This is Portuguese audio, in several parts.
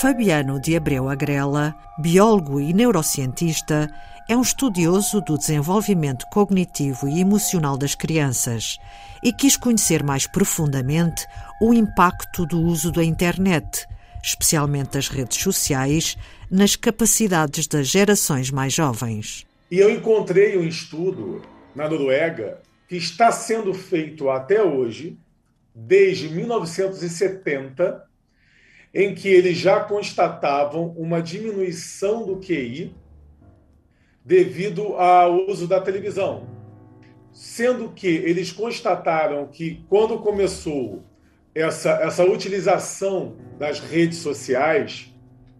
Fabiano de Abreu Agrela, biólogo e neurocientista, é um estudioso do desenvolvimento cognitivo e emocional das crianças e quis conhecer mais profundamente o impacto do uso da internet, especialmente das redes sociais, nas capacidades das gerações mais jovens. E eu encontrei um estudo na Noruega que está sendo feito até hoje, desde 1970, em que eles já constatavam uma diminuição do QI devido ao uso da televisão. Sendo que eles constataram que quando começou essa, essa utilização das redes sociais,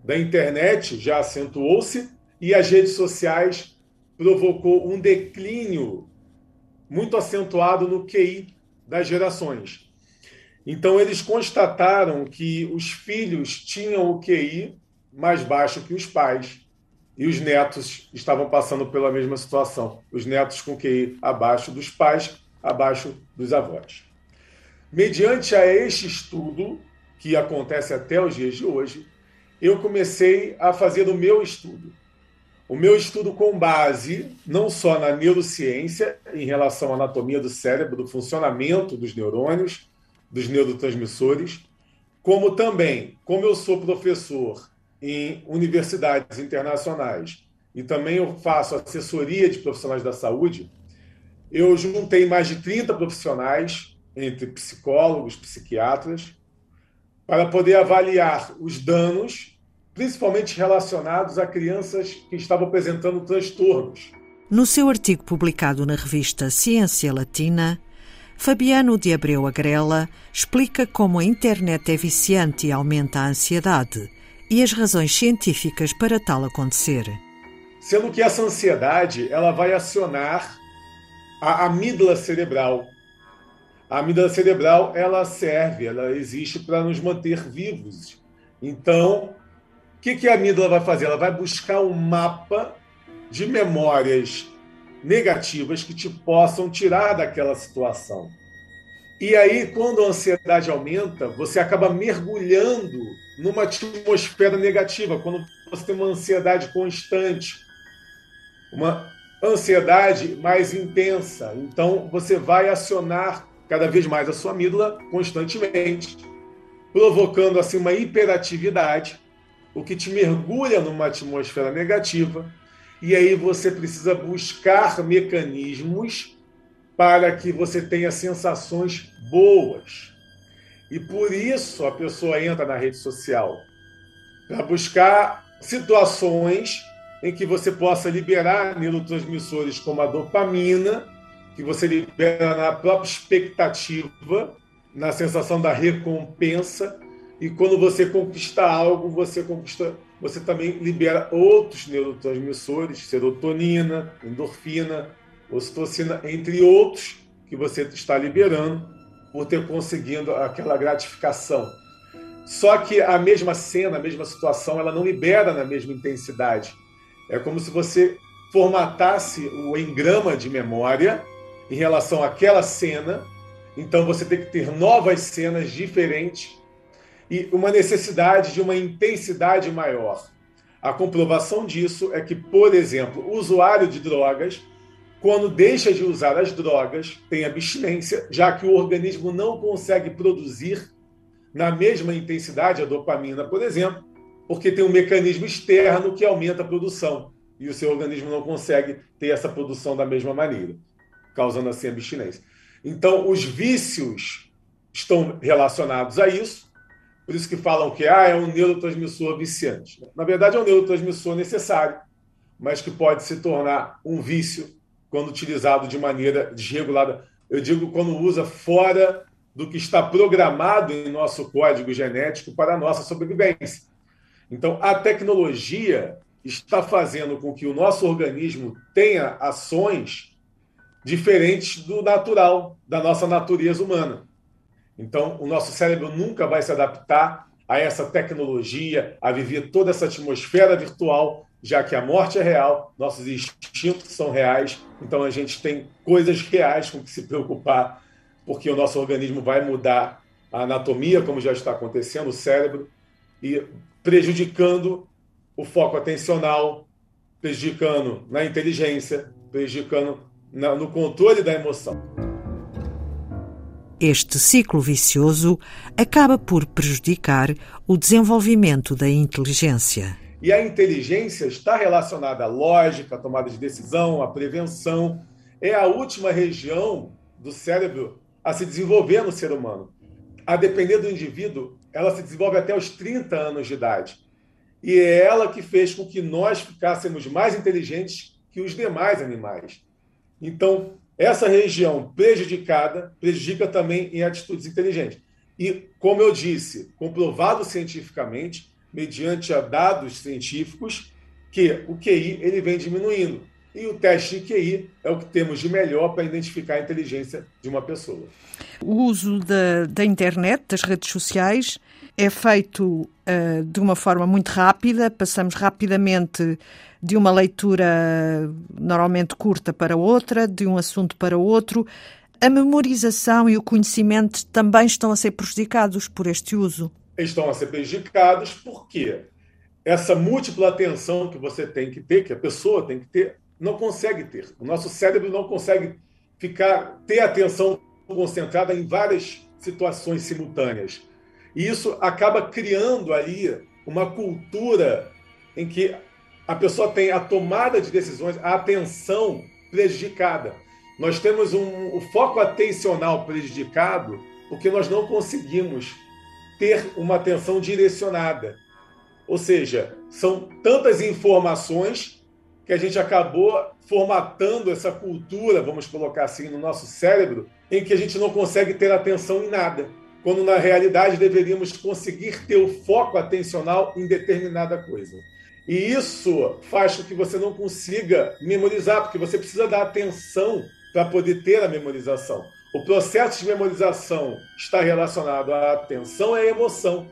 da internet já acentuou-se e as redes sociais provocou um declínio muito acentuado no QI das gerações. Então, eles constataram que os filhos tinham o QI mais baixo que os pais e os netos estavam passando pela mesma situação. Os netos com QI abaixo dos pais, abaixo dos avós. Mediante a este estudo, que acontece até os dias de hoje, eu comecei a fazer o meu estudo. O meu estudo com base não só na neurociência, em relação à anatomia do cérebro, do funcionamento dos neurônios, dos neurotransmissores, como também, como eu sou professor em universidades internacionais e também eu faço assessoria de profissionais da saúde, eu juntei mais de 30 profissionais, entre psicólogos, psiquiatras, para poder avaliar os danos, principalmente relacionados a crianças que estavam apresentando transtornos. No seu artigo publicado na revista Ciência Latina, Fabiano de Abreu Agrela explica como a internet é viciante e aumenta a ansiedade e as razões científicas para tal acontecer. Sendo que essa ansiedade ela vai acionar a amígdala cerebral. A amígdala cerebral ela serve, ela existe para nos manter vivos. Então, o que, que a amígdala vai fazer? Ela vai buscar um mapa de memórias negativas que te possam tirar daquela situação. E aí, quando a ansiedade aumenta, você acaba mergulhando numa atmosfera negativa, quando você tem uma ansiedade constante, uma ansiedade mais intensa. Então, você vai acionar cada vez mais a sua amígdala constantemente, provocando assim uma hiperatividade, o que te mergulha numa atmosfera negativa e aí você precisa buscar mecanismos para que você tenha sensações boas. E por isso a pessoa entra na rede social para buscar situações em que você possa liberar neurotransmissores como a dopamina, que você libera na própria expectativa, na sensação da recompensa, e quando você conquista algo, você conquista você também libera outros neurotransmissores, serotonina, endorfina, ocitocina, entre outros, que você está liberando por ter conseguido aquela gratificação. Só que a mesma cena, a mesma situação, ela não libera na mesma intensidade. É como se você formatasse o engrama de memória em relação àquela cena. Então você tem que ter novas cenas diferentes e uma necessidade de uma intensidade maior. A comprovação disso é que, por exemplo, o usuário de drogas, quando deixa de usar as drogas, tem abstinência, já que o organismo não consegue produzir na mesma intensidade a dopamina, por exemplo, porque tem um mecanismo externo que aumenta a produção e o seu organismo não consegue ter essa produção da mesma maneira, causando assim abstinência. Então, os vícios estão relacionados a isso por isso que falam que ah, é um neurotransmissor viciante. Na verdade, é um neurotransmissor necessário, mas que pode se tornar um vício quando utilizado de maneira desregulada. Eu digo quando usa fora do que está programado em nosso código genético para a nossa sobrevivência. Então, a tecnologia está fazendo com que o nosso organismo tenha ações diferentes do natural, da nossa natureza humana. Então, o nosso cérebro nunca vai se adaptar a essa tecnologia, a viver toda essa atmosfera virtual, já que a morte é real, nossos instintos são reais, então a gente tem coisas reais com que se preocupar, porque o nosso organismo vai mudar a anatomia, como já está acontecendo, o cérebro, e prejudicando o foco atencional, prejudicando na inteligência, prejudicando no controle da emoção. Este ciclo vicioso acaba por prejudicar o desenvolvimento da inteligência. E a inteligência está relacionada à lógica, à tomada de decisão, à prevenção. É a última região do cérebro a se desenvolver no ser humano. A depender do indivíduo, ela se desenvolve até os 30 anos de idade. E é ela que fez com que nós ficássemos mais inteligentes que os demais animais. Então, essa região prejudicada prejudica também em atitudes inteligentes. E, como eu disse, comprovado cientificamente, mediante dados científicos, que o QI ele vem diminuindo. E o teste de QI é o que temos de melhor para identificar a inteligência de uma pessoa. O uso da, da internet, das redes sociais, é feito uh, de uma forma muito rápida, passamos rapidamente de uma leitura normalmente curta para outra, de um assunto para outro. A memorização e o conhecimento também estão a ser prejudicados por este uso? Estão a ser prejudicados porque essa múltipla atenção que você tem que ter, que a pessoa tem que ter, não consegue ter. O nosso cérebro não consegue ficar ter atenção concentrada em várias situações simultâneas. E isso acaba criando ali uma cultura em que a pessoa tem a tomada de decisões, a atenção prejudicada. Nós temos um, foco atencional prejudicado porque nós não conseguimos ter uma atenção direcionada. Ou seja, são tantas informações que a gente acabou formatando essa cultura, vamos colocar assim, no nosso cérebro, em que a gente não consegue ter atenção em nada quando na realidade deveríamos conseguir ter o foco atencional em determinada coisa. E isso faz com que você não consiga memorizar, porque você precisa dar atenção para poder ter a memorização. O processo de memorização está relacionado à atenção e à emoção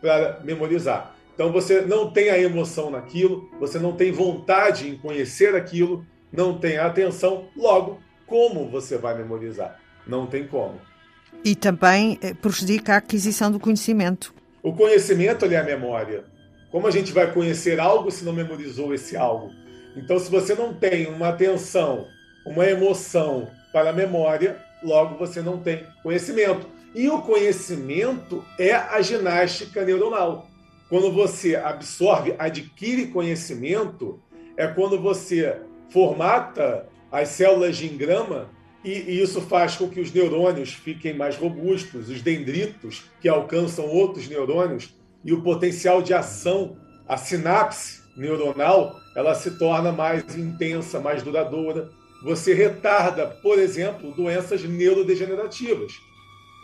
para memorizar. Então você não tem a emoção naquilo, você não tem vontade em conhecer aquilo, não tem a atenção, logo, como você vai memorizar? Não tem como. E também eh, prejudica a aquisição do conhecimento. O conhecimento é a memória. Como a gente vai conhecer algo se não memorizou esse algo? Então, se você não tem uma atenção, uma emoção para a memória, logo você não tem conhecimento. E o conhecimento é a ginástica neuronal. Quando você absorve, adquire conhecimento, é quando você formata as células de engrama e, isso faz com que os neurônios fiquem mais robustos, os dendritos, que alcançam outros neurônios, e o potencial de ação, a sinapse neuronal, ela se torna mais intensa, mais duradoura. Você retarda, por exemplo, doenças neurodegenerativas.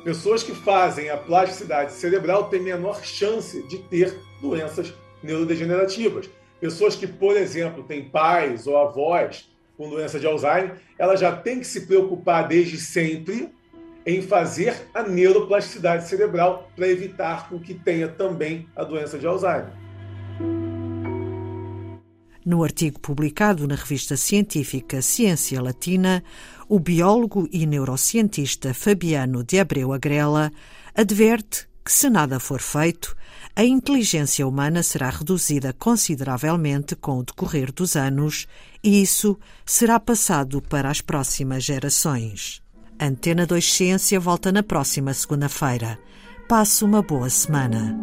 Pessoas que fazem a plasticidade cerebral têm menor chance de ter doenças neurodegenerativas. Pessoas que, por exemplo, têm pais ou avós com doença de Alzheimer, ela já tem que se preocupar desde sempre em fazer a neuroplasticidade cerebral para evitar com que tenha também a doença de Alzheimer. No artigo publicado na revista científica Ciência Latina, o biólogo e neurocientista Fabiano de Abreu Agrela adverte que, se nada for feito, a inteligência humana será reduzida consideravelmente com o decorrer dos anos e isso será passado para as próximas gerações. Antena 2 Ciência volta na próxima segunda-feira. Passe uma boa semana.